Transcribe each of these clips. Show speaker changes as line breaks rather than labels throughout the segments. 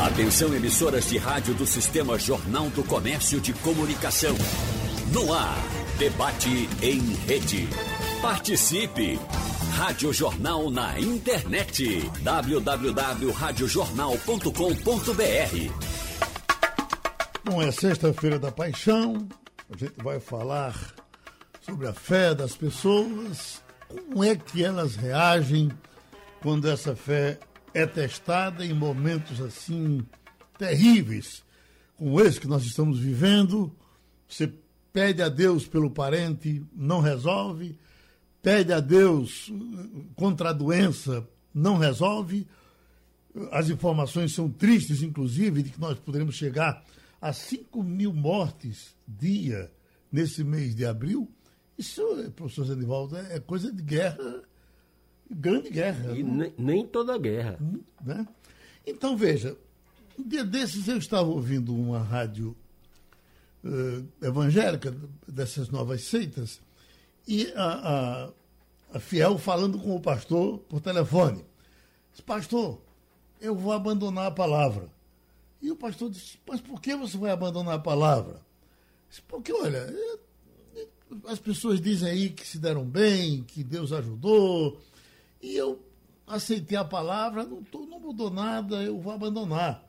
Atenção emissoras de rádio do Sistema Jornal do Comércio de Comunicação. No ar, debate em rede. Participe! Rádio Jornal na internet. www.radiojornal.com.br
Bom, é sexta-feira da paixão. A gente vai falar sobre a fé das pessoas, como é que elas reagem quando essa fé é testada em momentos assim terríveis, como esse que nós estamos vivendo. Você pede a Deus pelo parente, não resolve. Pede a Deus contra a doença, não resolve. As informações são tristes, inclusive, de que nós poderemos chegar a 5 mil mortes dia nesse mês de abril. Isso, professor Zenivaldo, é coisa de guerra grande guerra.
E nem, nem, toda guerra. Hum,
né? Então, veja, um dia desses eu estava ouvindo uma rádio uh, evangélica dessas novas seitas e a, a, a, fiel falando com o pastor por telefone. Disse, pastor, eu vou abandonar a palavra. E o pastor disse, mas por que você vai abandonar a palavra? Disse, porque, olha, as pessoas dizem aí que se deram bem, que Deus ajudou, e eu aceitei a palavra, não, tô, não mudou nada, eu vou abandonar.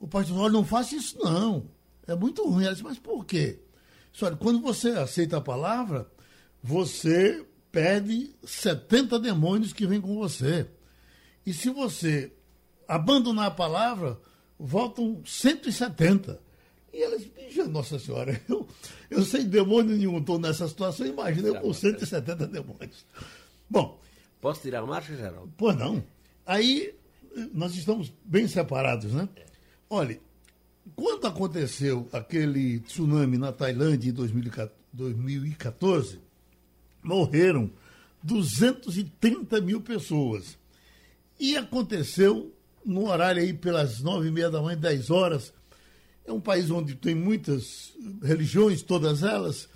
O pastor olha, não faça isso não. É muito ruim. Ela disse, mas por quê? Olha, quando você aceita a palavra, você perde 70 demônios que vêm com você. E se você abandonar a palavra, voltam 170. E ela disse, Nossa Senhora, eu, eu sem demônio nenhum estou nessa situação, imagina eu com 170 demônios. Bom,
Posso tirar marcha, Geraldo?
Pois não. Aí nós estamos bem separados, né? É. Olha, quando aconteceu aquele tsunami na Tailândia em 2014, morreram 230 mil pessoas. E aconteceu no horário aí pelas nove e meia da manhã, dez horas. É um país onde tem muitas religiões, todas elas,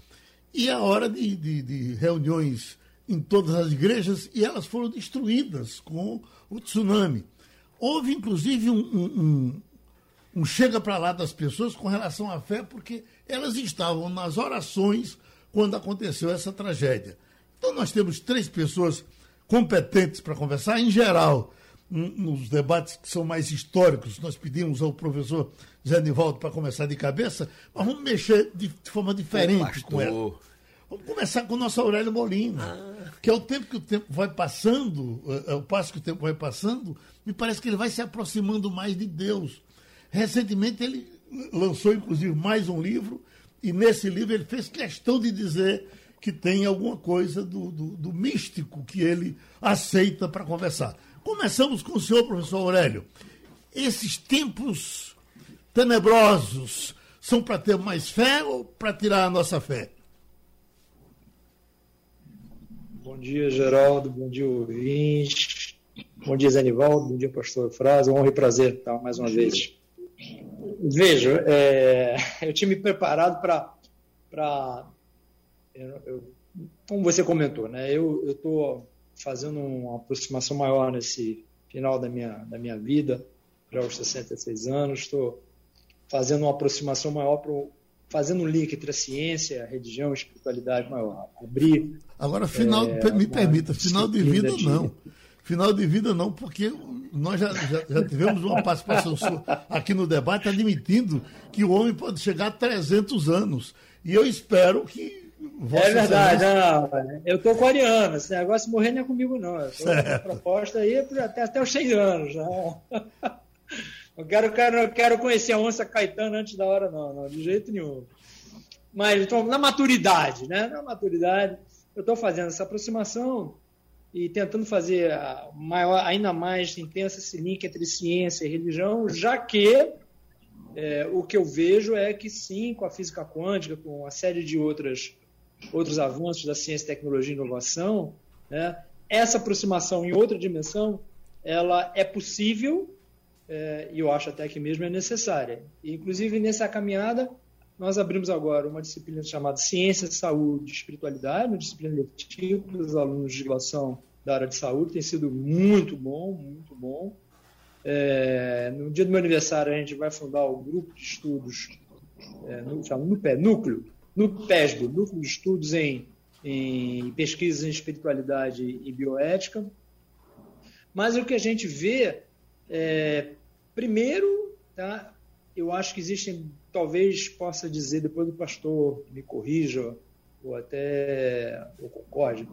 e é a hora de, de, de reuniões em todas as igrejas e elas foram destruídas com o tsunami. Houve, inclusive, um, um, um chega para lá das pessoas com relação à fé, porque elas estavam nas orações quando aconteceu essa tragédia. Então, nós temos três pessoas competentes para conversar. Em geral, nos debates que são mais históricos, nós pedimos ao professor Zé Nivaldo para começar de cabeça, mas vamos mexer de, forma diferente com ela. Vamos começar com o nosso Aurélio Molina, ah. que é o tempo que o tempo vai passando, é, é o passo que o tempo vai passando, me parece que ele vai se aproximando mais de Deus. Recentemente ele lançou, inclusive, mais um livro, e nesse livro ele fez questão de dizer que tem alguma coisa do, do, do místico que ele aceita para conversar. Começamos com o senhor, professor Aurélio. Esses tempos tenebrosos são para ter mais fé ou para tirar a nossa fé?
Bom dia, Geraldo. Bom dia, ouvinte. Bom dia, Zenivaldo. Bom dia, pastor Frase. Honra e prazer estar mais uma vez. Veja, é, eu tinha me preparado para. Como você comentou, né? Eu estou fazendo uma aproximação maior nesse final da minha, da minha vida, para os 66 anos. Estou fazendo uma aproximação maior para fazendo um link entre a ciência, a religião, a espiritualidade maior. Abrir.
Agora, final, é, me permita, final de vida de... não. Final de vida não, porque nós já, já, já tivemos uma participação sua aqui no debate admitindo que o homem pode chegar a 300 anos. E eu espero que
Vossa é verdade, não, eu estou com Ariana, esse negócio de morrer não é comigo, não. A proposta aí é até, até os 100 anos. Não. Eu quero, quero, quero conhecer a onça Caetano antes da hora, não, não, de jeito nenhum. Mas então, na maturidade, né? Na maturidade, eu estou fazendo essa aproximação e tentando fazer maior, ainda mais intensa esse link entre ciência e religião, já que é, o que eu vejo é que sim, com a física quântica, com uma série de outras, outros avanços da ciência, tecnologia e inovação, né, essa aproximação em outra dimensão, ela é possível é, e eu acho até que mesmo é necessária. E, inclusive, nessa caminhada, nós abrimos agora uma disciplina chamada Ciência, Saúde e Espiritualidade, uma disciplina letiva para os alunos de graduação da área de saúde, tem sido muito bom, muito bom. É, no dia do meu aniversário, a gente vai fundar o grupo de estudos, é, no, no, núcleo, no PESB, Núcleo de Estudos em, em Pesquisas em Espiritualidade e Bioética. Mas o que a gente vê, é, primeiro, tá, eu acho que existem, talvez possa dizer, depois do pastor me corrija, ou até concorde,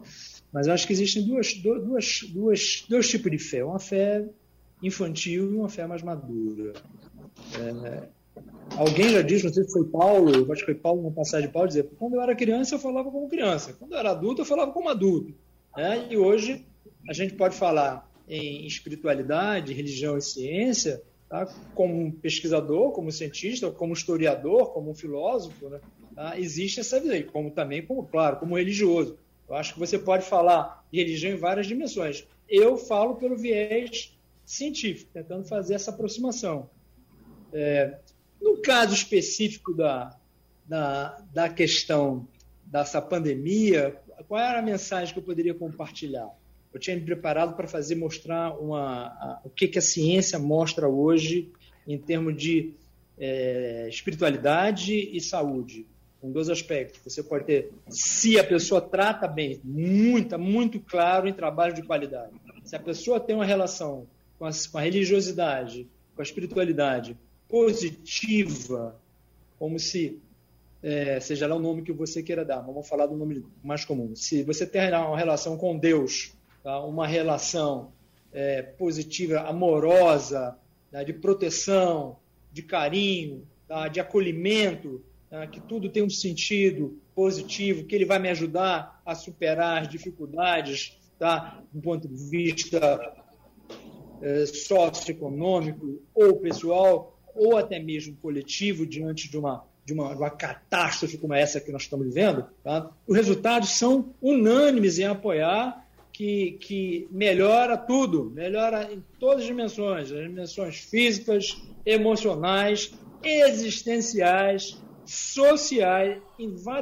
mas acho que existem duas, duas, duas, dois tipos de fé. Uma fé infantil e uma fé mais madura. É, alguém já disse, não sei se foi Paulo, acho que foi Paulo, uma passagem de Paulo, dizer, quando eu era criança eu falava como criança, quando eu era adulto eu falava como adulto. Né? E hoje a gente pode falar em espiritualidade, religião e ciência, tá? como um pesquisador, como cientista, como historiador, como um filósofo, né? tá? existe essa visão, como também, como, claro, como religioso. Eu acho que você pode falar de religião em várias dimensões. Eu falo pelo viés científico, tentando fazer essa aproximação. É, no caso específico da, da, da questão dessa pandemia, qual era a mensagem que eu poderia compartilhar? Eu tinha me preparado para fazer mostrar uma, a, o que, que a ciência mostra hoje em termos de é, espiritualidade e saúde, com dois aspectos. Você pode ter, se a pessoa trata bem, muito, muito claro em trabalho de qualidade. Se a pessoa tem uma relação com a, com a religiosidade, com a espiritualidade positiva, como se é, seja lá o nome que você queira dar, vamos falar do nome mais comum. Se você tem uma relação com Deus uma relação é, positiva, amorosa, tá? de proteção, de carinho, tá? de acolhimento, tá? que tudo tem um sentido positivo, que ele vai me ajudar a superar as dificuldades tá? do ponto de vista é, socioeconômico ou pessoal, ou até mesmo coletivo, diante de uma de uma, uma, catástrofe como essa que nós estamos vivendo, tá? os resultados são unânimes em apoiar que, que melhora tudo, melhora em todas as dimensões, as dimensões físicas, emocionais, existenciais, sociais.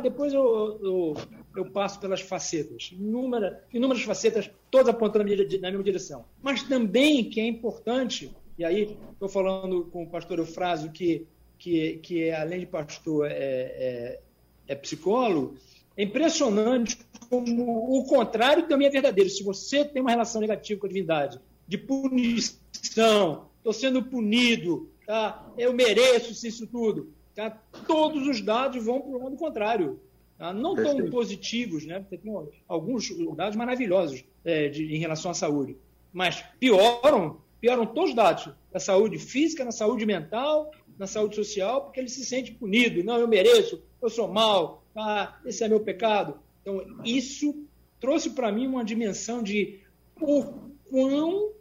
Depois eu, eu, eu passo pelas facetas, inúmeras, inúmeras facetas, todas apontando na mesma direção. Mas também que é importante, e aí estou falando com o pastor Eufrásio, que, que, que além de pastor é, é, é psicólogo, é impressionante como o contrário também é verdadeiro. Se você tem uma relação negativa com a divindade, de punição, estou sendo punido, tá? eu mereço isso tudo, tá? todos os dados vão para o lado contrário. Tá? Não tão positivos, né? Porque tem alguns dados maravilhosos é, de, em relação à saúde, mas pioram, pioram todos os dados da saúde física, na saúde mental, na saúde social, porque ele se sente punido. Não, eu mereço, eu sou mal, ah, esse é meu pecado. Então, isso trouxe para mim uma dimensão de o quão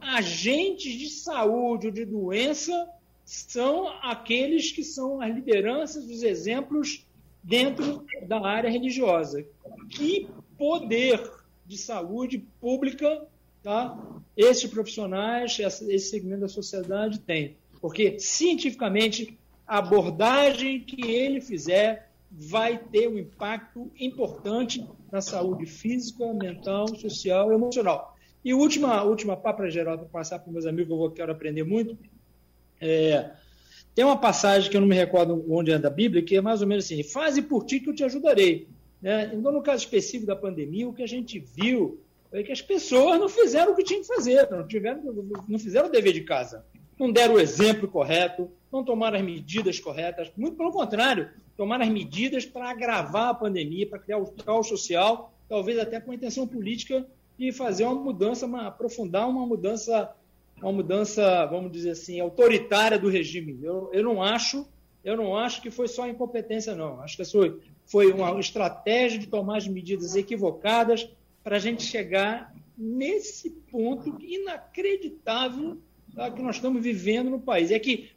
agentes de saúde ou de doença são aqueles que são as lideranças, os exemplos dentro da área religiosa. Que poder de saúde pública tá? esses profissionais, esse segmento da sociedade tem. Porque, cientificamente, a abordagem que ele fizer vai ter um impacto importante na saúde física, mental, social e emocional. E última, última papo geral, para passar para meus amigos, que eu quero aprender muito. É, tem uma passagem que eu não me recordo onde é da Bíblia, que é mais ou menos assim: faze por ti que eu te ajudarei. Né? Então, no caso específico da pandemia, o que a gente viu é que as pessoas não fizeram o que tinham que fazer, não, tiveram, não fizeram o dever de casa, não deram o exemplo correto, não tomaram as medidas corretas, muito pelo contrário, tomaram as medidas para agravar a pandemia, para criar o caos social, talvez até com a intenção política de fazer uma mudança, uma, aprofundar uma mudança, uma mudança, vamos dizer assim, autoritária do regime. Eu, eu não acho, eu não acho que foi só incompetência, não. Acho que foi, foi uma estratégia de tomar as medidas equivocadas para a gente chegar nesse ponto inacreditável tá, que nós estamos vivendo no país. É que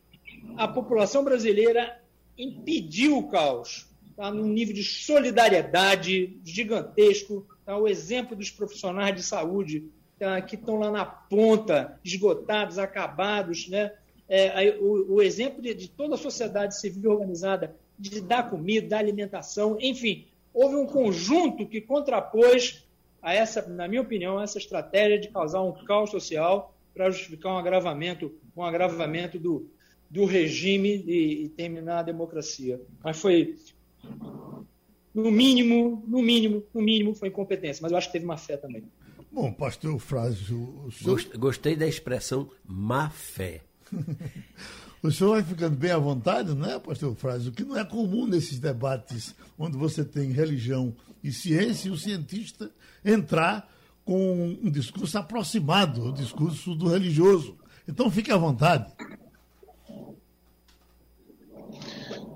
a população brasileira impediu o caos, tá? num nível de solidariedade gigantesco. Tá? O exemplo dos profissionais de saúde tá? que estão lá na ponta, esgotados, acabados. Né? É, o, o, exemplo de, de toda a sociedade civil organizada de dar comida, dar alimentação, enfim, houve um conjunto que contrapôs a essa, na minha opinião, essa estratégia de causar um caos social para justificar um agravamento, um agravamento do, do regime e, e terminar a democracia. Mas foi no mínimo, no mínimo, no mínimo foi incompetência, mas eu acho que teve má fé também.
Bom, pastor Frásio, o
senhor... Gostei da expressão má fé.
o senhor vai ficando bem à vontade, não é, pastor Frásio? O que não é comum nesses debates onde você tem religião e ciência e o cientista entrar com um discurso aproximado ao discurso do religioso. Então fique à vontade.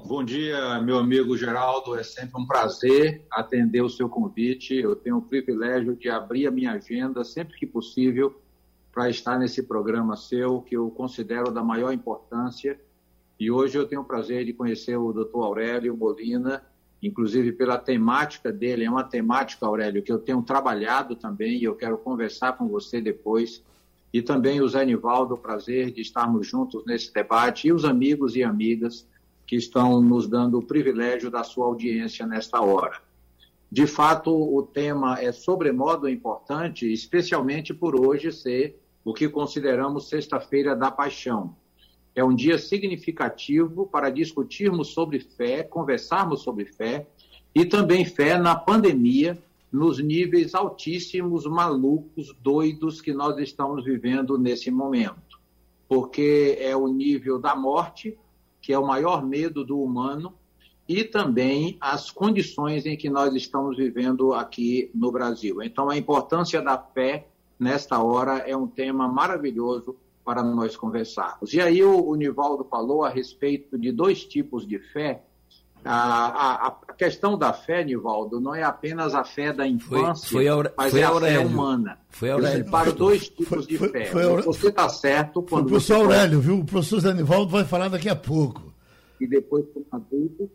Bom dia, meu amigo Geraldo. É sempre um prazer atender o seu convite. Eu tenho o privilégio de abrir a minha agenda sempre que possível para estar nesse programa seu, que eu considero da maior importância. E hoje eu tenho o prazer de conhecer o Dr. Aurélio Molina, inclusive pela temática dele. É uma temática, Aurélio, que eu tenho trabalhado também e eu quero conversar com você depois. E também o Zé Nivaldo, o prazer de estarmos juntos nesse debate, e os amigos e amigas que estão nos dando o privilégio da sua audiência nesta hora. De fato, o tema é sobremodo importante, especialmente por hoje ser o que consideramos Sexta-feira da Paixão. É um dia significativo para discutirmos sobre fé, conversarmos sobre fé e também fé na pandemia, nos níveis altíssimos, malucos, doidos que nós estamos vivendo nesse momento. Porque é o nível da morte, que é o maior medo do humano, e também as condições em que nós estamos vivendo aqui no Brasil. Então, a importância da fé nesta hora é um tema maravilhoso para nós conversarmos. E aí o, o Nivaldo falou a respeito de dois tipos de fé. A, a, a, questão da fé, Nivaldo, não é apenas a fé da infância, foi, foi mas
foi
é
a
fé humana.
Foi Aurélio.
Eu separo dois tipos foi, de fé. Foi, você está certo quando.
O professor Aurélio, viu? O professor Zé Nivaldo vai falar daqui a pouco
e depois como adulto.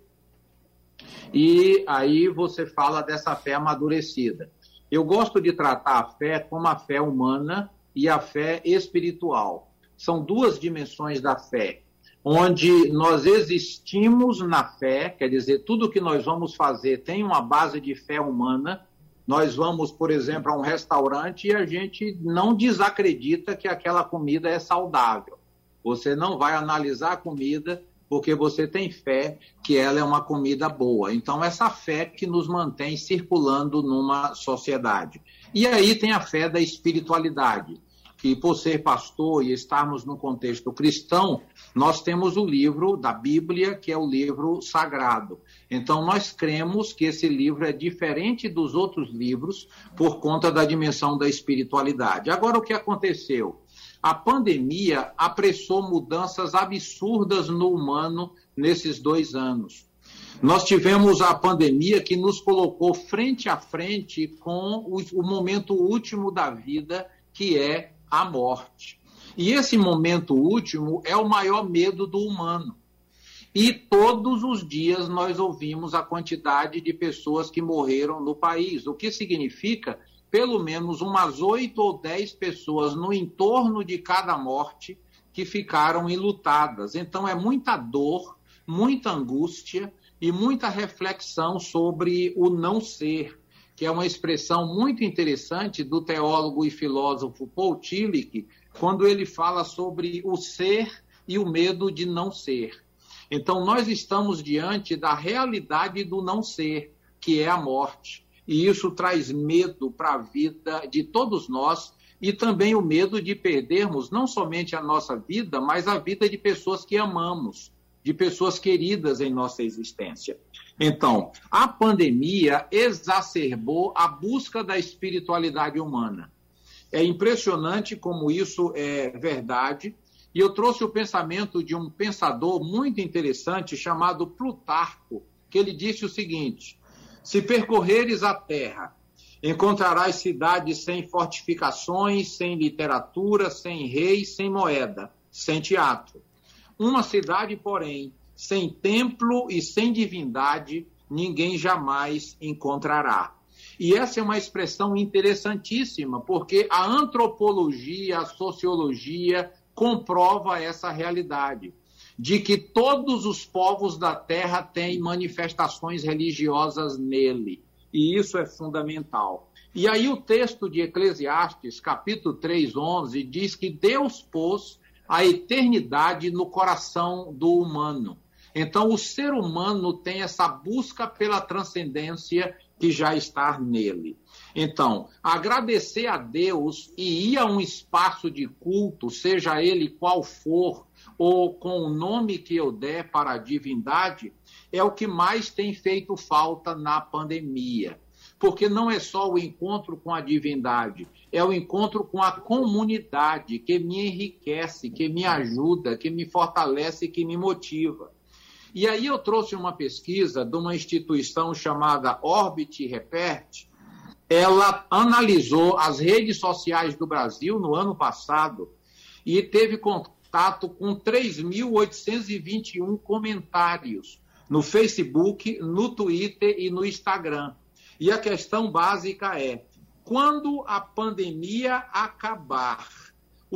E aí você fala dessa fé amadurecida. Eu gosto de tratar a fé como a fé humana e a fé espiritual. São duas dimensões da fé, onde nós existimos na fé, quer dizer, tudo que nós vamos fazer tem uma base de fé humana. Nós vamos, por exemplo, a um restaurante e a gente não desacredita que aquela comida é saudável. Você não vai analisar a comida porque você tem fé que ela é uma comida boa. Então, essa fé que nos mantém circulando numa sociedade. E aí tem a fé da espiritualidade, que por ser pastor e estarmos no contexto cristão, nós temos o livro da Bíblia, que é o livro sagrado. Então, nós cremos que esse livro é diferente dos outros livros por conta da dimensão da espiritualidade. Agora, o que aconteceu? A pandemia apressou mudanças absurdas no humano nesses dois anos. Nós tivemos a pandemia que nos colocou frente a frente com o, momento último da vida, que é a morte. E esse momento último é o maior medo do humano. E todos os dias nós ouvimos a quantidade de pessoas que morreram no país, o que significa pelo menos umas oito ou dez pessoas no entorno de cada morte que ficaram enlutadas. Então é muita dor, muita angústia e muita reflexão sobre o não ser, que é uma expressão muito interessante do teólogo e filósofo Paul Tillich, quando ele fala sobre o ser e o medo de não ser. Então nós estamos diante da realidade do não ser, que é a morte e isso traz medo para a vida de todos nós e também o medo de perdermos não somente a nossa vida, mas a vida de pessoas que amamos, de pessoas queridas em nossa existência. Então, a pandemia exacerbou a busca da espiritualidade humana. É impressionante como isso é verdade. E eu trouxe o pensamento de um pensador muito interessante chamado Plutarco, que ele disse o seguinte: se percorreres a terra, encontrarás cidades sem fortificações, sem literatura, sem rei, sem moeda, sem teatro. Uma cidade, porém, sem templo e sem divindade, ninguém jamais encontrará. E essa é uma expressão interessantíssima, porque a antropologia, a sociologia comprova essa realidade de que todos os povos da terra têm manifestações religiosas nele. E isso é fundamental. E aí o texto de Eclesiastes, capítulo 3, 11, diz que Deus pôs a eternidade no coração do humano. Então, o ser humano tem essa busca pela transcendência que já está nele. Então, agradecer a Deus e ir a um espaço de culto, seja ele qual for, ou com o nome que eu der para a divindade, é o que mais tem feito falta na pandemia. Porque não é só o encontro com a divindade, é o encontro com a comunidade que me enriquece, que me ajuda, que me fortalece, que me motiva. E aí eu trouxe uma pesquisa de uma instituição chamada Orbit Repert. Ela analisou as redes sociais do Brasil no ano passado e teve contato com 3.821 comentários no Facebook, no Twitter e no Instagram. E a questão básica é: quando a pandemia acabar,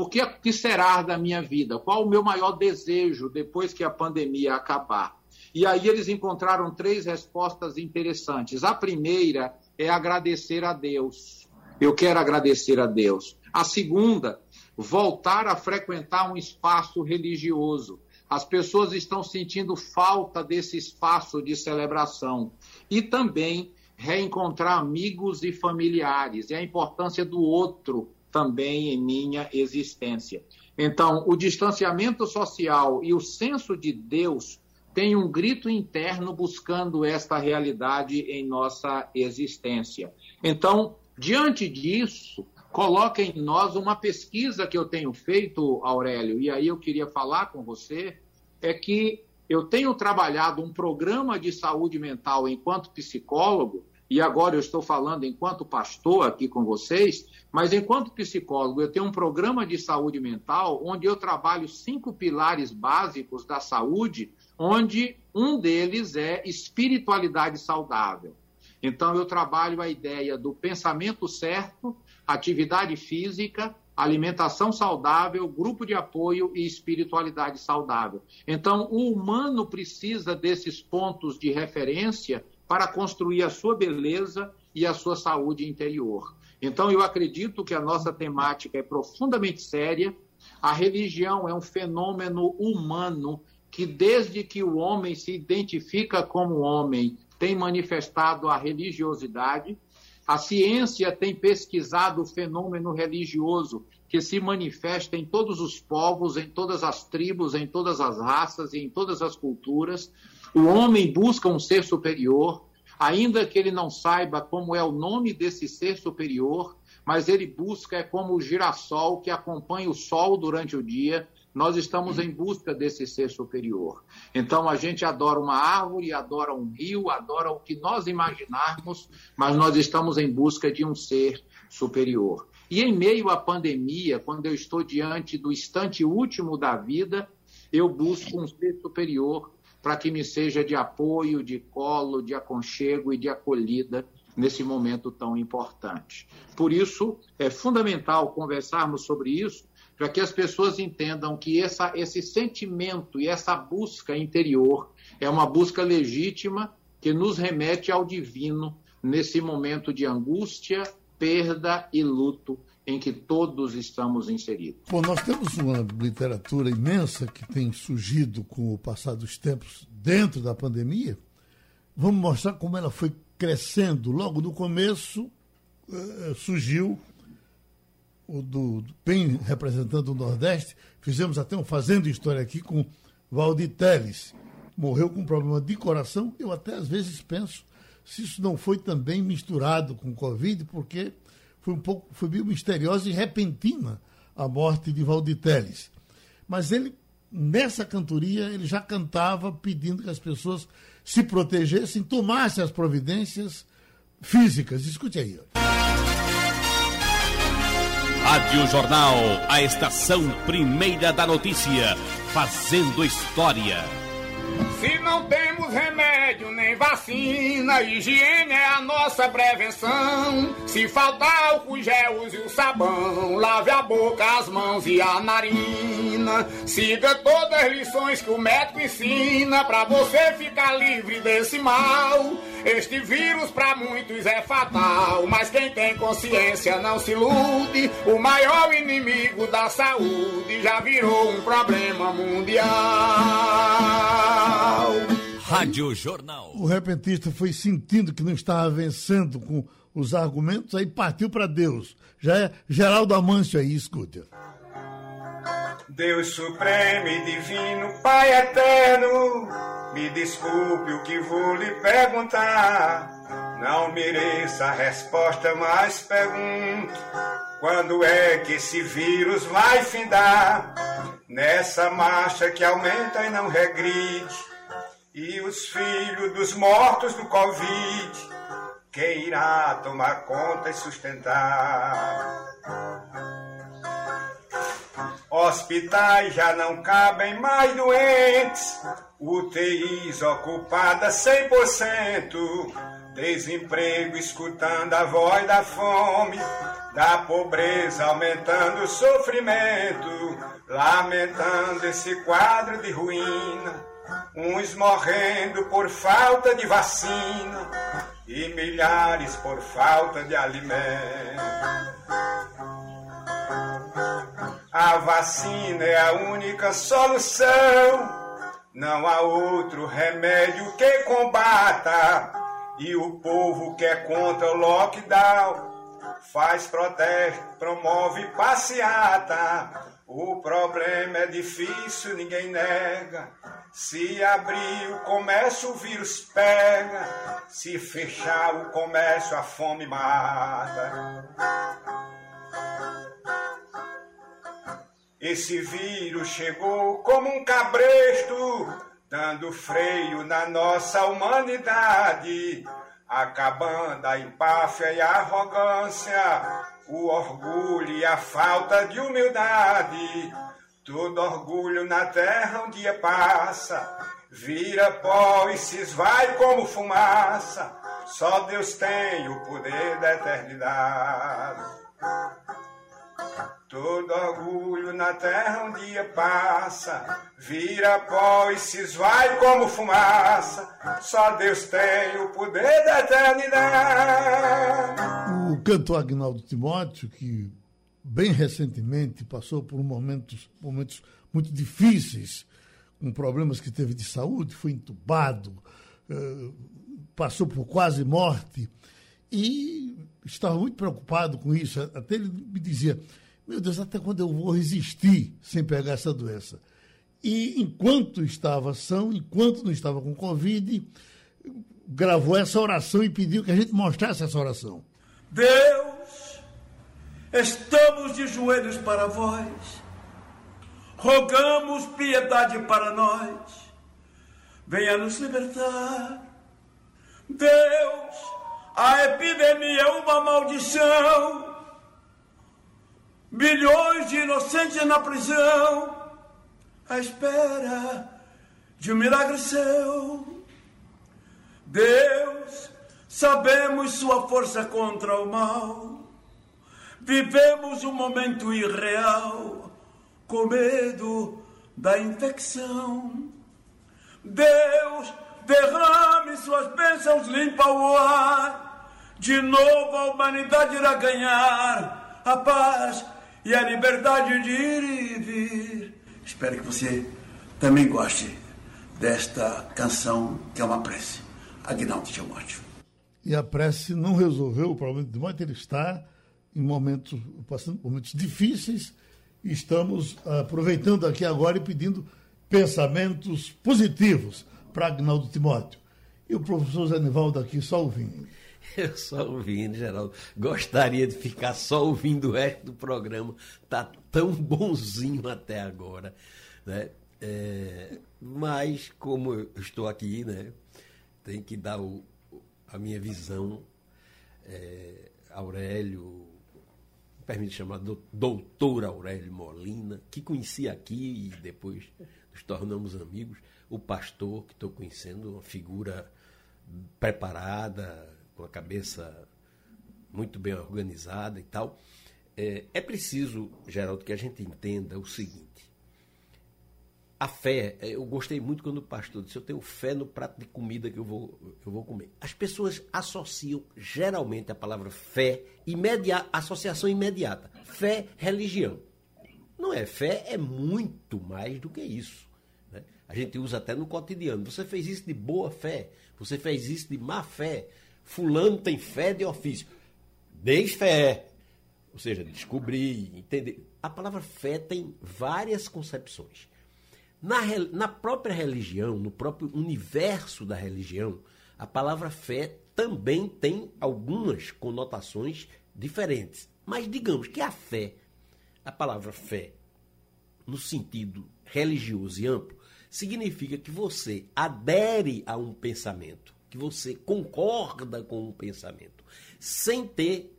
o que, que será da minha vida? Qual o meu maior desejo depois que a pandemia acabar? E aí eles encontraram três respostas interessantes. A primeira é agradecer a Deus. Eu quero agradecer a Deus. A segunda, voltar a frequentar um espaço religioso. As pessoas estão sentindo falta desse espaço de celebração. E também reencontrar amigos e familiares e a importância do outro também em minha existência. Então, o distanciamento social e o senso de Deus têm um grito interno buscando esta realidade em nossa existência. Então, diante disso, coloca em nós uma pesquisa que eu tenho feito, Aurélio, e aí eu queria falar com você, é que eu tenho trabalhado um programa de saúde mental enquanto psicólogo, e agora eu estou falando enquanto pastor aqui com vocês, mas enquanto psicólogo, eu tenho um programa de saúde mental onde eu trabalho cinco pilares básicos da saúde, onde um deles é espiritualidade saudável. Então, eu trabalho a ideia do pensamento certo, atividade física, alimentação saudável, grupo de apoio e espiritualidade saudável. Então, o humano precisa desses pontos de referência para construir a sua beleza e a sua saúde interior. Então, eu acredito que a nossa temática é profundamente séria. A religião é um fenômeno humano que, desde que o homem se identifica como homem, tem manifestado a religiosidade. A ciência tem pesquisado o fenômeno religioso que se manifesta em todos os povos, em todas as tribos, em todas as raças e em todas as culturas. O homem busca um ser superior, ainda que ele não saiba como é o nome desse ser superior, mas ele busca é como o girassol que acompanha o sol durante o dia, nós estamos em busca desse ser superior. Então a gente adora uma árvore, adora um rio, adora o que nós imaginarmos, mas nós estamos em busca de um ser superior. E em meio à pandemia, quando eu estou diante do instante último da vida, eu busco um ser superior para que me seja de apoio, de colo, de aconchego e de acolhida nesse momento tão importante. Por isso, é fundamental conversarmos sobre isso, para que as pessoas entendam que essa, esse sentimento e essa busca interior é uma busca legítima que nos remete ao divino nesse momento de angústia, perda e luto em que todos estamos inseridos.
Bom, nós temos uma literatura imensa que tem surgido com o passar dos tempos dentro da pandemia. Vamos mostrar como ela foi crescendo. Logo no começo eh, surgiu o do, do PEN representando o Nordeste, fizemos até um Fazendo História aqui com Valdir Teles. Morreu com um problema de coração. Eu até às vezes penso se isso não foi também misturado com Covid, porque foi um pouco, foi meio misteriosa e repentina a morte de Valdir Teles. Mas ele, nessa cantoria, ele já cantava pedindo que as pessoas se protegessem, tomassem as providências físicas. Escute aí.
Rádio Jornal, a estação primeira da notícia, fazendo história.
Se não temos remédio nem vacina, higiene é a nossa prevenção. Se faltar o gel, use o sabão, lave a boca, as mãos e a narina. Siga todas as lições que o médico ensina pra você ficar livre desse mal. Este vírus para muitos é fatal, mas quem tem consciência não se ilude. O maior inimigo da saúde já virou um problema mundial.
Rádio Jornal.
O repentista foi sentindo que não estava vencendo com os argumentos, aí partiu para Deus. Já é Geraldo Amâncio aí, escuta.
Deus Supremo e Divino, Pai Eterno, me desculpe o que vou lhe perguntar. Não mereça a resposta, mas pergunto: quando é que esse vírus vai findar? Nessa marcha que aumenta e não regride, e os filhos dos mortos do Covid, quem irá tomar conta e sustentar? Hospitais já não cabem mais doentes, UTIs ocupadas 100%, desemprego escutando a voz da fome, da pobreza aumentando o sofrimento, lamentando esse quadro de ruína, uns morrendo por falta de vacina e milhares por falta de alimento. A vacina é a única solução. Não há outro remédio que combata. E o povo que é contra o lockdown faz protesto, promove passeata. O problema é difícil, ninguém nega. Se abrir o comércio, o vírus pega. Se fechar o comércio, a fome mata. Esse vírus chegou como um cabresto, dando freio na nossa humanidade, acabando a empáfia e a arrogância, o orgulho e a falta de humildade. Todo orgulho na terra um dia passa, vira pó e se esvai como fumaça. Só Deus tem o poder da eternidade. Todo orgulho na terra um dia passa, vira pó e se esvai como fumaça. Só Deus tem o poder da eternidade.
O cantor Agnaldo Timóteo, que bem recentemente passou por momentos, momentos muito difíceis, com problemas que teve de saúde, foi entubado, eh, passou por quase morte e estava muito preocupado com isso. Até ele me dizia meu Deus, até quando eu vou resistir sem pegar essa doença? E enquanto estava são, enquanto não estava com Covid, gravou essa oração e pediu que a gente mostrasse essa oração.
Deus, estamos de joelhos para vós, rogamos piedade para nós, venha nos libertar. Deus, a epidemia é uma maldição Milhões de inocentes na prisão, à espera de um milagre seu. Deus, sabemos sua força contra o mal. Vivemos um momento irreal, com medo da infecção. Deus, derrame suas bênçãos, limpa o ar. De novo a humanidade irá ganhar a paz e a liberdade de ir e vir. Espero que você também goste desta canção, que é uma prece. Aguinaldo Timóteo.
E a prece não resolveu o problema de Timóteo, ele está em momentos, passando momentos difíceis, estamos aproveitando aqui agora e pedindo pensamentos positivos para Agnaldo Timóteo. E o professor Zanivaldo aqui só ouvindo.
Eu só ouvindo, Geraldo. Gostaria de ficar só ouvindo o resto do programa. Tá tão bonzinho até agora. Né? É, mas, como eu estou aqui, né, tem que dar o, a minha visão. É, Aurélio, permite chamar doutor Aurélio Molina, que conheci aqui e depois nos tornamos amigos. O pastor que estou conhecendo, uma figura preparada, com a cabeça muito bem organizada e tal. É, é preciso, Geraldo, que a gente entenda o seguinte: a fé, eh, eu gostei muito quando o pastor disse: Eu tenho fé no prato de comida que eu vou, eu vou comer. As pessoas associam geralmente a palavra fé, imediata, associação imediata. Fé, religião. Não é fé, é muito mais do que isso. Né? A gente usa até no cotidiano. Você fez isso de boa fé, você fez isso de má fé. Fulano tem fé de ofício. Desfé. Ou seja, descobrir, entender. A palavra fé tem várias concepções. Na, na própria religião, no próprio universo da religião, a palavra fé também tem algumas conotações diferentes. Mas digamos que a fé, a palavra fé, no sentido religioso e amplo, significa que você adere a um pensamento, que você concorda com um pensamento, sem ter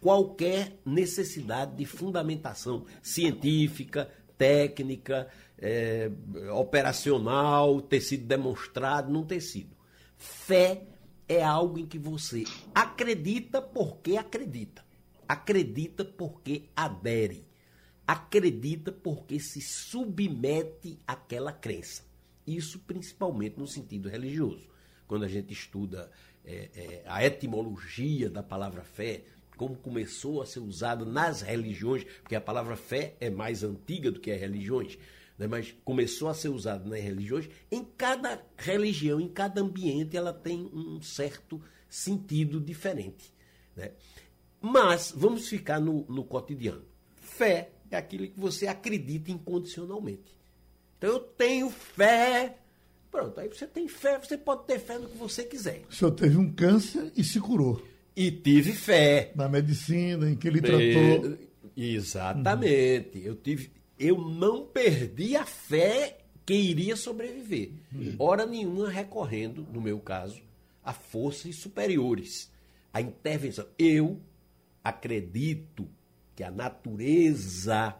qualquer necessidade de fundamentação científica, técnica, é, operacional, ter sido demonstrado, não ter sido. Fé é algo em que você acredita porque acredita. Acredita porque adere. Acredita porque se submete àquela crença. Isso principalmente no sentido religioso. Quando a gente estuda é, é, a etimologia da palavra fé, como começou a ser usada nas religiões, porque a palavra fé é mais antiga do que as religiões, né? mas começou a ser usada nas religiões. Em cada religião, em cada ambiente, ela tem um certo sentido diferente. Né? Mas vamos ficar no, no cotidiano. Fé é aquilo que você acredita incondicionalmente. Então eu tenho fé. Pronto, aí você tem fé, você pode ter fé no que você quiser.
O senhor teve um câncer e se curou.
E tive fé.
Na medicina, em que ele tratou.
Exatamente. Uhum. Eu tive. Eu não perdi a fé que iria sobreviver. Uhum. Hora nenhuma recorrendo, no meu caso, a forças superiores. A intervenção. Eu acredito que a natureza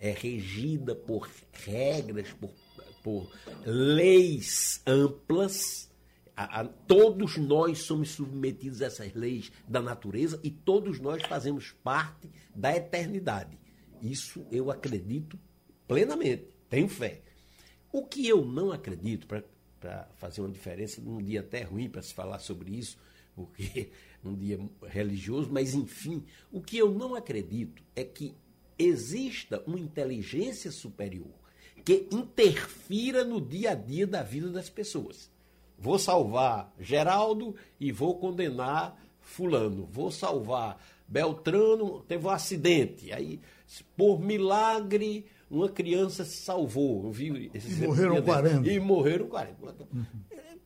é regida por regras, por, por leis amplas a, a, todos nós somos submetidos a essas leis da natureza e todos nós fazemos parte da eternidade. Isso eu acredito plenamente, tenho fé. O que eu não acredito, para fazer uma diferença, num dia até ruim para se falar sobre isso, porque um dia religioso, mas enfim, o que eu não acredito é que exista uma inteligência superior que interfira no dia a dia da vida das pessoas. Vou salvar Geraldo e vou condenar Fulano. Vou salvar Beltrano, teve um acidente. Aí, por milagre, uma criança se salvou. Eu vi
e morreram 40.
E morreram 40. Uhum.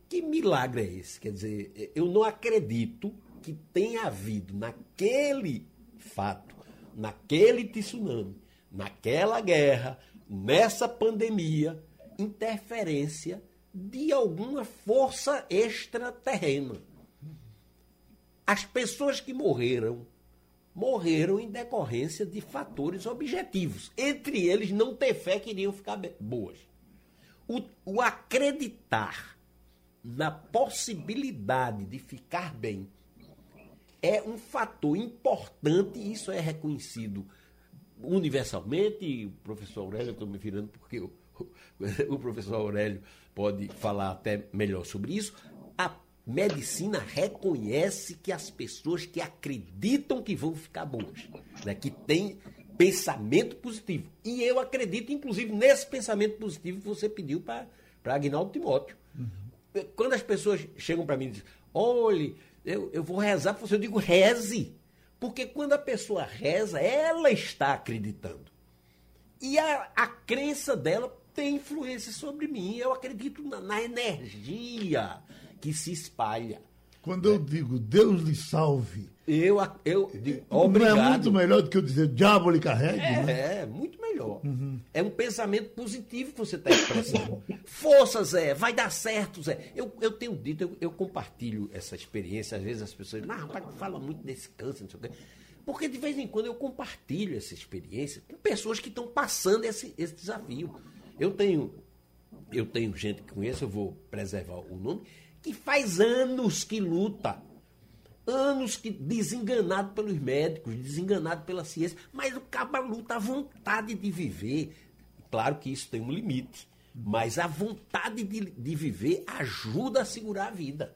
Que milagre é esse? Quer dizer, eu não acredito que tenha havido naquele fato, naquele tsunami, naquela guerra, nessa pandemia, interferência de alguma força extraterrena. As pessoas que morreram, morreram em decorrência de fatores objetivos. Entre eles, não ter fé que iriam ficar boas. O, o acreditar na possibilidade de ficar bem é um fator importante isso é reconhecido universalmente. O professor Aurélio, eu estou me virando porque o, o professor Aurélio pode falar até melhor sobre isso. Medicina reconhece que as pessoas que acreditam que vão ficar boas, né, que têm pensamento positivo. E eu acredito, inclusive, nesse pensamento positivo que você pediu para Agnaldo Timóteo. Uhum. Quando as pessoas chegam para mim e dizem, olhe, eu, eu vou rezar para você, eu digo, reze. Porque quando a pessoa reza, ela está acreditando. E a, a crença dela tem influência sobre mim. Eu acredito na, na energia que se espalha.
Quando eu digo Deus lhe salve.
Eu, eu digo, obrigado.
Não é muito melhor do que eu dizer diabo lhe carregue?
É,
né?
é muito melhor. Uhum. É um pensamento positivo que você está expressando. Força, Zé, vai dar certo, Zé. Eu, eu tenho dito, eu, eu compartilho essa experiência. Às vezes as pessoas dizem, rapaz, fala muito desse câncer, não sei o quê. Porque de vez em quando eu compartilho essa experiência com pessoas que estão passando esse, esse desafio. Eu tenho, eu tenho gente que conheço, eu vou preservar o nome, que faz anos que luta. Anos que desenganado pelos médicos, desenganado pela ciência, mas o cabo luta à vontade de viver. Claro que isso tem um limite. Mas a vontade de, de viver ajuda a segurar a vida.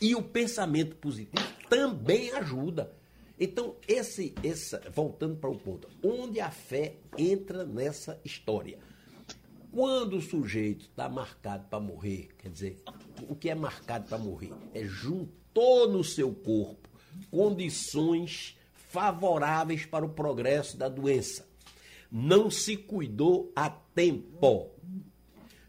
E o pensamento positivo também ajuda. Então, esse, essa, voltando para o ponto, onde a fé entra nessa história? Quando o sujeito está marcado para morrer, quer dizer, o que é marcado para morrer? É juntou no seu corpo condições favoráveis para o progresso da doença. Não se cuidou a tempo.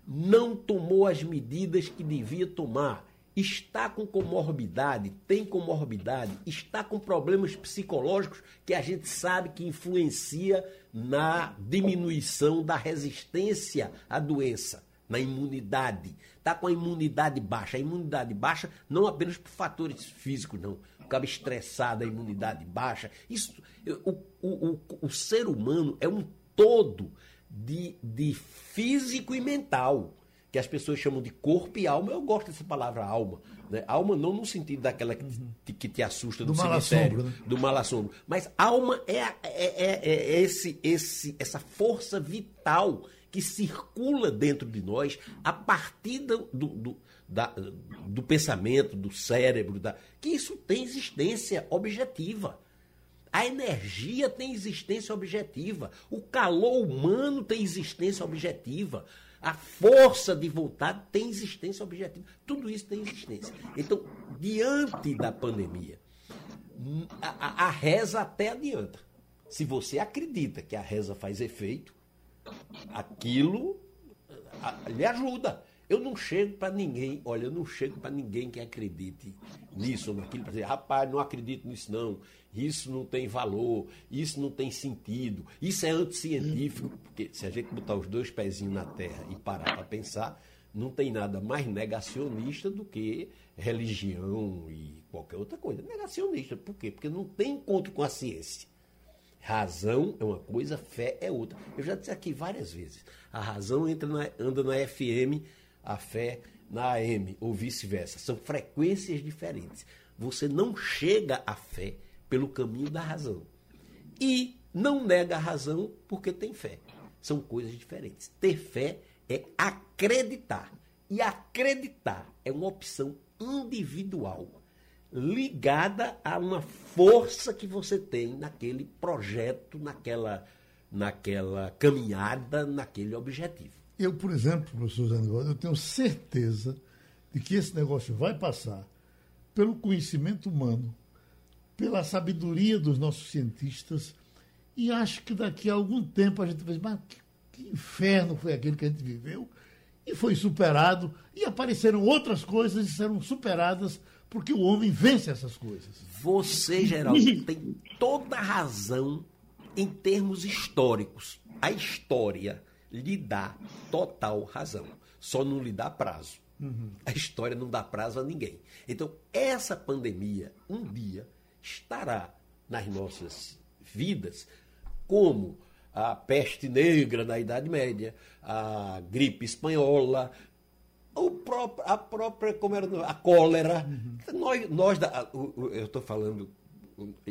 Não tomou as medidas que devia tomar está com comorbidade, tem comorbidade, está com problemas psicológicos que a gente sabe que influencia na diminuição da resistência à doença, na imunidade. Está com a imunidade baixa. A imunidade baixa não apenas por fatores físicos, não. Acaba estressado, a imunidade baixa. Isso, o, o, o, o ser humano é um todo de, de físico e mental que as pessoas chamam de corpo e alma. Eu gosto dessa palavra alma. Né? Alma não no sentido daquela que, te, que te assusta do, do cemitério, né? do mal assombro. Mas alma é, é, é, é, esse, esse, essa força vital que circula dentro de nós a partir do, do, da, do pensamento, do cérebro, da, que isso tem existência objetiva. A energia tem existência objetiva. O calor humano tem existência objetiva. A força de vontade tem existência objetiva. Tudo isso tem existência. Então, diante da pandemia, a, a, reza até adianta. Se você acredita que a reza faz efeito, aquilo lhe ajuda. Eu não chego para ninguém, olha, eu não chego para ninguém que acredite nisso ou naquilo, para dizer, rapaz, não acredito nisso não, isso não tem valor, isso não tem sentido, isso é anticientífico, porque se a gente botar os dois pezinhos na terra e parar para pensar, não tem nada mais negacionista do que religião e qualquer outra coisa. Negacionista, por quê? Porque não tem encontro com a ciência. Razão é uma coisa, fé é outra. Eu já disse aqui várias vezes. A razão entra na, anda na FM a fé na AM, ou vice-versa. São frequências diferentes. Você não chega à fé pelo caminho da razão. E não nega a razão porque tem fé. São coisas diferentes. Ter fé é acreditar. E acreditar é uma opção individual, ligada a uma força que você tem naquele projeto, naquela, naquela caminhada, naquele objetivo.
Eu, por exemplo, professor Zanigol, eu tenho certeza de que esse negócio vai passar pelo conhecimento humano, pela sabedoria dos nossos cientistas, e acho que daqui a algum tempo a gente vai dizer, mas que, que inferno foi aquele que a gente viveu? E foi superado, e apareceram outras coisas e serão superadas, porque o homem vence essas coisas.
Você, Geraldo, tem toda a razão em termos históricos. A história lhe dá total razão. Só não lhe dá prazo. Uhum. A história não dá prazo a ninguém. Então, essa pandemia, um dia, estará nas nossas vidas como a peste negra na Idade Média, a gripe espanhola, próprio, a própria, como era, a cólera. Uhum. Nós, nós da, eu estou falando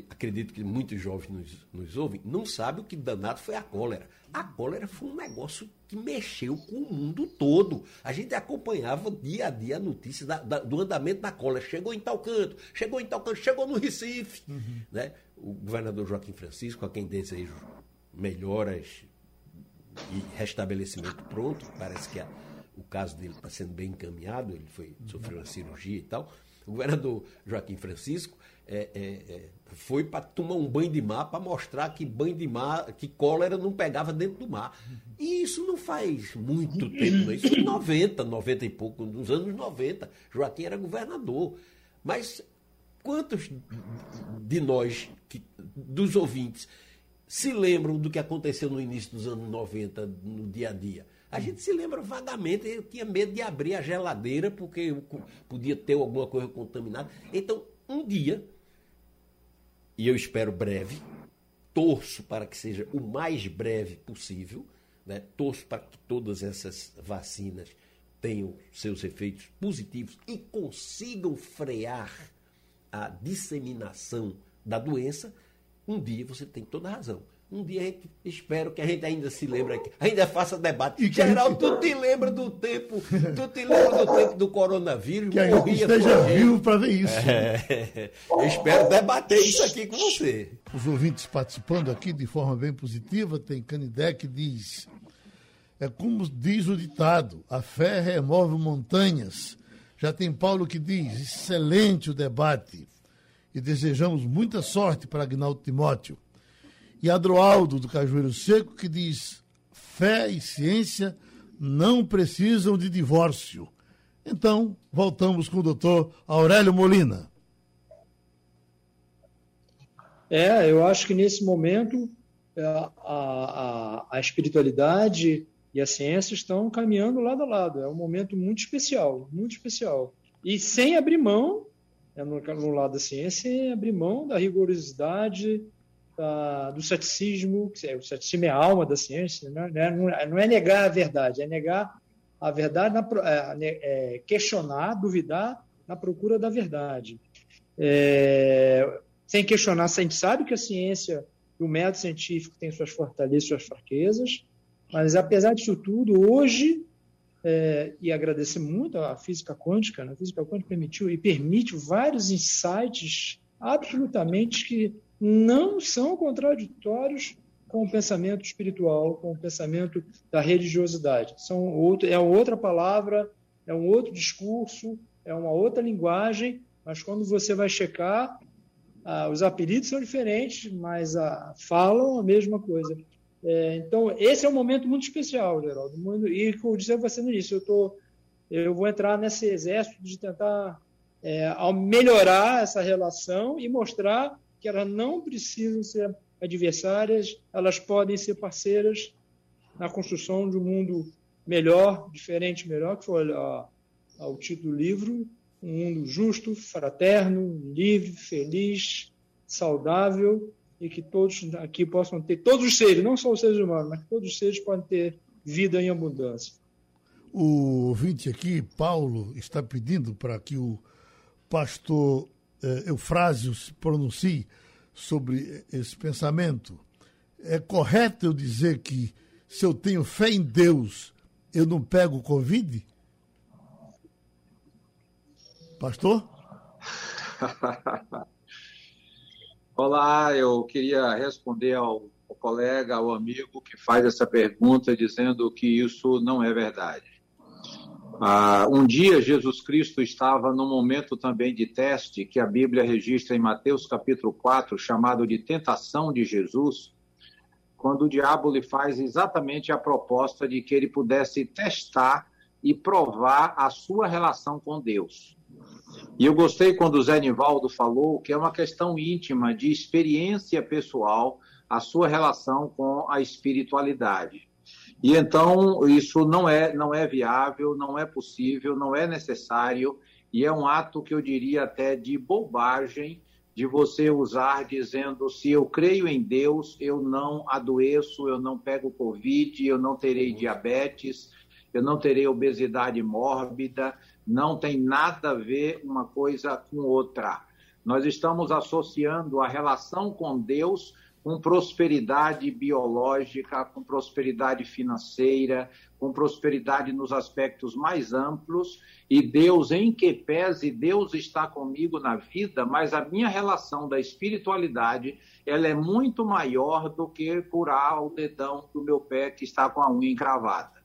acredito que muitos jovens nos, nos ouvem, não sabem o que danado foi a cólera. A cólera foi um negócio que mexeu com o mundo todo. A gente acompanhava dia a dia a notícia da, da, do andamento da cólera. Chegou em tal canto, chegou em tal canto, chegou no Recife. Uhum. Né? O governador Joaquim Francisco, a quem desejo melhoras e restabelecimento pronto, parece que a, o caso dele está sendo bem encaminhado, ele foi, sofreu uma cirurgia e tal. O governador Joaquim Francisco é, é, é, foi para tomar um banho de mar para mostrar que banho de mar, que cólera não pegava dentro do mar. E isso não faz muito tempo, né? isso em 90, 90 e pouco, nos anos 90. Joaquim era governador. Mas quantos de nós, que, dos ouvintes, se lembram do que aconteceu no início dos anos 90, no dia a dia? A gente se lembra vagamente, eu tinha medo de abrir a geladeira porque podia ter alguma coisa contaminada. Então, um dia, e eu espero breve, torço para que seja o mais breve possível, né? torço para que todas essas vacinas tenham seus efeitos positivos e consigam frear a disseminação da doença, um dia você tem toda a razão. Um dia a gente, espero que a gente ainda se lembre aqui, ainda faça debate.
E
Geraldo,
gente-
tu te lembra do tempo, tu te lembra do tempo do coronavírus?
Que a gente esteja vivo para ver isso.
É, eu espero debater isso aqui com você.
Os ouvintes participando aqui de forma bem positiva, tem Canidé que diz: é como diz o ditado, a fé remove montanhas. Já tem Paulo que diz: excelente o debate. E desejamos muita sorte para Agnaldo Timóteo. E Adroaldo, do Cajueiro Seco, que diz: fé e ciência não precisam de divórcio. Então, voltamos com o doutor Aurélio Molina.
É, eu acho que nesse momento é, a, a, a espiritualidade e a ciência estão caminhando lado a lado. É um momento muito especial, muito especial. E sem abrir mão, é, no, no lado da ciência, sem abrir mão da rigorosidade, do ceticismo. que é- O ceticismo é a alma da ciência, né? Não é- é, é negar a verdade, é negar a verdade, na é, questionar, duvidar na procura da verdade. É, sem questionar, a gente sabe que a ciência e o método científico têm suas fortalezas, suas fraquezas, mas apesar disso tudo, hoje, é, e agradecer muito à física quântica, né? a física quântica permitiu e permite vários insights absolutamente que não são contraditórios com o pensamento espiritual, com o pensamento da religiosidade. São outro, é outra palavra, é um outro discurso, é uma outra linguagem, mas quando você vai checar, ah, os apelidos são diferentes, mas ah, falam a mesma coisa. É, então, esse é um momento muito especial, Geraldo. Muito- E, como eu disse a você no início, eu, tô, eu vou entrar nesse exército de tentar é, melhorar essa relação e mostrar que elas não precisam ser adversárias, elas podem ser parceiras na construção de um mundo melhor, diferente, melhor, que foi o título do livro, um mundo justo, fraterno, livre, feliz, saudável e que todos aqui possam ter, todos os seres, não só os seres humanos, mas todos os seres podem ter vida em abundância.
O ouvinte aqui, Paulo, está pedindo para que o pastor eh, Eufrásio se pronuncie sobre esse pensamento. É correto eu dizer que se eu tenho fé em Deus, eu não pego o Covid? Pastor?
Olá, eu queria responder ao, ao colega, ao amigo que faz essa pergunta, dizendo que isso não é verdade. Ah, um dia Jesus Cristo estava num momento também de teste que a Bíblia registra em Mateus capítulo 4, chamado de tentação de Jesus, quando o diabo lhe faz exatamente a proposta de que ele pudesse testar e provar a sua relação com Deus. E eu gostei quando o Zé Nivaldo falou que é uma questão íntima de experiência pessoal a sua relação com a espiritualidade. E então isso não é não é viável, não é possível, não é necessário e é um ato que eu diria até de bobagem de você usar dizendo se eu creio em Deus, eu não adoeço, eu não pego covid, eu não terei diabetes, eu não terei obesidade mórbida, não tem nada a ver uma coisa com outra. Nós estamos associando a relação com Deus com prosperidade biológica, com prosperidade financeira, com prosperidade nos aspectos mais amplos, e Deus, em que pese, Deus está comigo na vida, mas a minha relação da espiritualidade, ela é muito maior do que curar o dedão do meu pé que está com a unha encravada.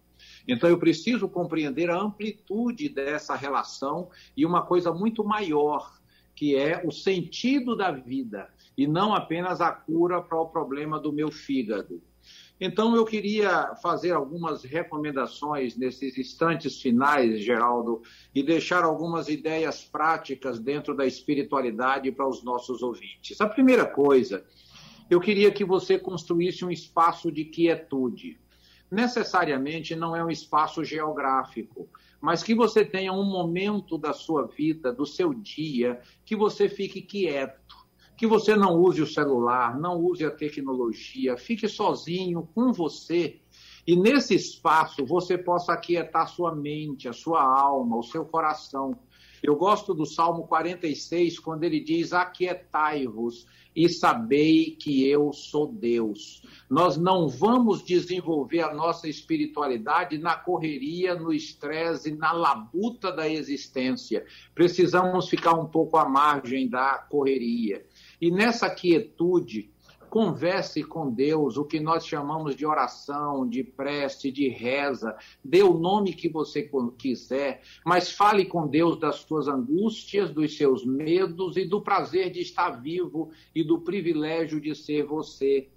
Então eu preciso compreender a amplitude dessa relação e uma coisa muito maior, que é o sentido da vida e não apenas a cura para o problema do meu fígado. Então eu queria fazer algumas recomendações nesses instantes finais, Geraldo, e deixar algumas ideias práticas dentro da espiritualidade para os nossos ouvintes. A primeira coisa, eu queria que você construísse um espaço de quietude necessariamente não é um espaço geográfico, mas que você tenha um momento da sua vida, do seu dia, que você fique quieto, que você não use o celular, não use a tecnologia, fique sozinho com você. E nesse espaço você possa aquietar sua mente, a sua alma, o seu coração. Eu gosto do Salmo 46, quando ele diz: Aquietai-vos e sabei que eu sou Deus. Nós não vamos desenvolver a nossa espiritualidade na correria, no estresse, na labuta da existência. Precisamos ficar um pouco à margem da correria. E nessa quietude, Converse com Deus, o que nós chamamos de oração, de prece, de reza. Dê o nome que você quiser, mas fale com Deus das suas angústias, dos seus medos e do prazer de estar vivo e do privilégio de ser você.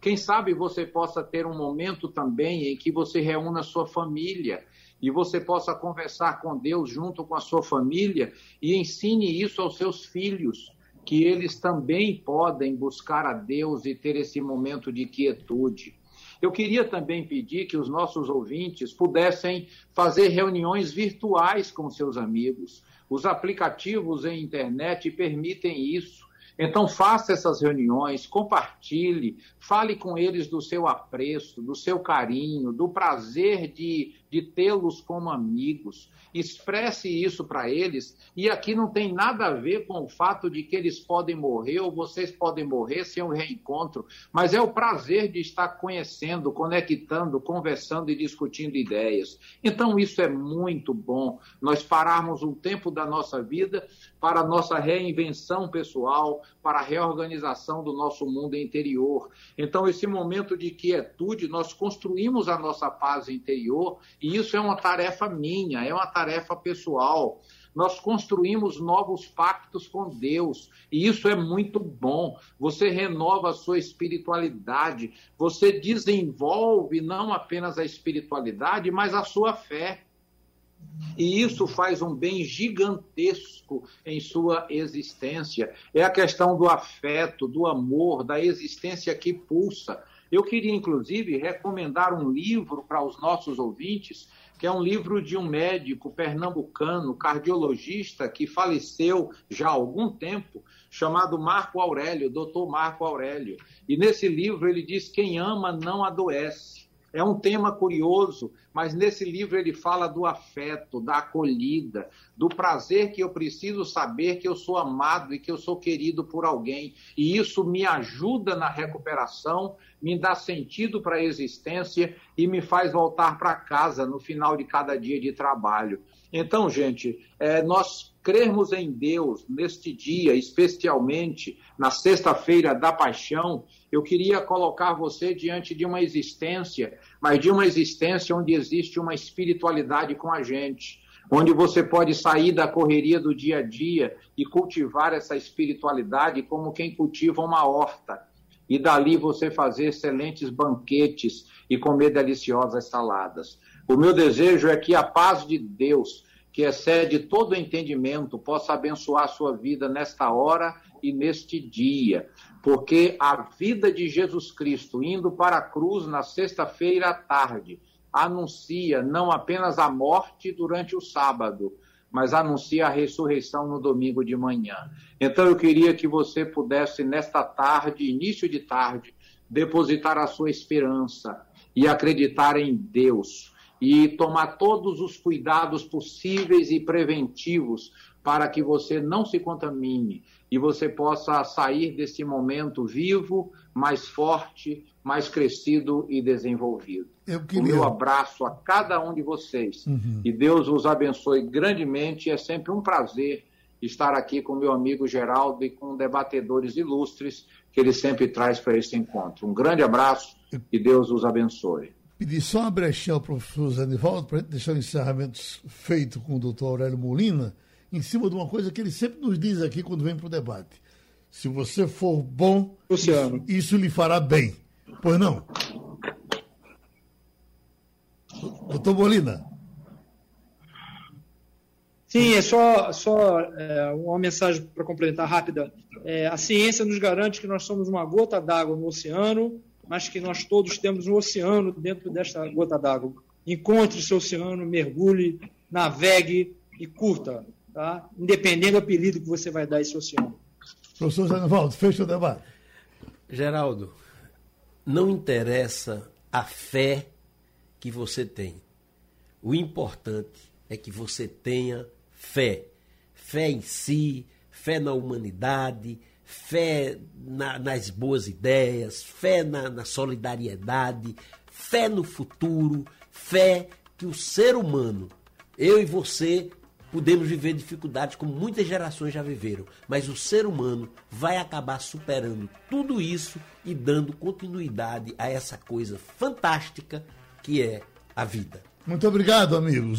Quem sabe você possa ter um momento também em que você reúna sua família e você possa conversar com Deus junto com a sua família e ensine isso aos seus filhos que eles também podem buscar a Deus e ter esse momento de quietude. Eu queria também pedir que os nossos ouvintes pudessem fazer reuniões virtuais com seus amigos. Os aplicativos em internet permitem isso. Então, faça essas reuniões, compartilhe, fale com eles do seu apreço, do seu carinho, do prazer de, de tê-los como amigos expresse isso para eles. E aqui não tem nada a ver com o fato de que eles podem morrer ou vocês podem morrer sem um reencontro, mas é o prazer de estar conhecendo, conectando, conversando e discutindo ideias. Então, isso é muito bom. Nós pararmos um tempo da nossa vida para a nossa reinvenção pessoal, para a reorganização do nosso mundo interior. Então, esse momento de quietude, nós construímos a nossa paz interior e isso é uma tarefa minha, é uma tarefa pessoal. Nós construímos novos pactos com Deus, e isso é muito bom. Você renova a sua espiritualidade, você desenvolve não apenas a espiritualidade, mas a sua fé. E isso faz um bem gigantesco em sua existência. É a questão do afeto, do amor, da existência que pulsa. Eu queria, inclusive, recomendar um livro para os nossos ouvintes que é um livro de um médico pernambucano, cardiologista, que faleceu já há algum tempo, chamado Marco Aurélio, doutor Marco Aurélio. E nesse livro ele diz: quem ama não adoece. É um tema curioso, mas nesse livro ele fala do afeto, da acolhida, do prazer que eu preciso saber que eu sou amado e que eu sou querido por alguém. E isso me ajuda na recuperação, me dá sentido para a existência e me faz voltar para casa no final de cada dia de trabalho. Então, gente, é, nós crermos em Deus neste dia, especialmente na sexta-feira da paixão, eu queria colocar você diante de uma existência, mas de uma existência onde existe uma espiritualidade com a gente, onde você pode sair da correria do dia a dia e cultivar essa espiritualidade como quem cultiva uma horta. E dali você fazer excelentes banquetes e comer deliciosas saladas. O meu desejo é que a paz de Deus, que excede todo entendimento, possa abençoar a sua vida nesta hora e neste dia porque a vida de Jesus Cristo indo para a cruz na sexta-feira à tarde anuncia não apenas a morte durante o sábado, mas anuncia a ressurreição no domingo de manhã. Então eu queria que você pudesse, nesta tarde, início de tarde, depositar a sua esperança e acreditar em Deus e tomar todos os cuidados possíveis e preventivos para que você não se contamine e você possa sair desse momento vivo, mais forte, mais crescido e desenvolvido. Eu queria... O meu abraço a cada um de vocês. Uhum. E Deus os abençoe grandemente. É sempre um prazer estar aqui com meu amigo Geraldo e com debatedores ilustres que ele sempre traz para esse encontro. Um grande abraço e Deus os abençoe.
Pedi só uma brechinha ao professor Zanivaldo para deixar o encerramento feito com o doutor Aurélio Molina em cima de uma coisa que ele sempre nos diz aqui quando vem para o debate. Se você for bom, isso, isso, lhe fará bem. Pois não? Doutor Molina.
Sim, é só, só é, uma mensagem para complementar rápida. É, a ciência nos garante que nós somos uma gota d'água no oceano, mas que nós todos temos um oceano dentro desta gota d'água. Encontre seu oceano, mergulhe, navegue e curta tá? independente do apelido que você vai dar a esse oceano.
Professor Zanivaldo, fecha o debate.
Geraldo, não interessa a fé que você tem. O importante é que você tenha fé. fé em si, fé na humanidade, fé na, nas boas ideias, fé na, na solidariedade, fé no futuro, fé que o ser humano, eu e você, podemos viver dificuldades como muitas gerações já viveram, mas o ser humano vai acabar superando tudo isso e dando continuidade a essa coisa fantástica que é a vida.
Muito obrigado, amigos.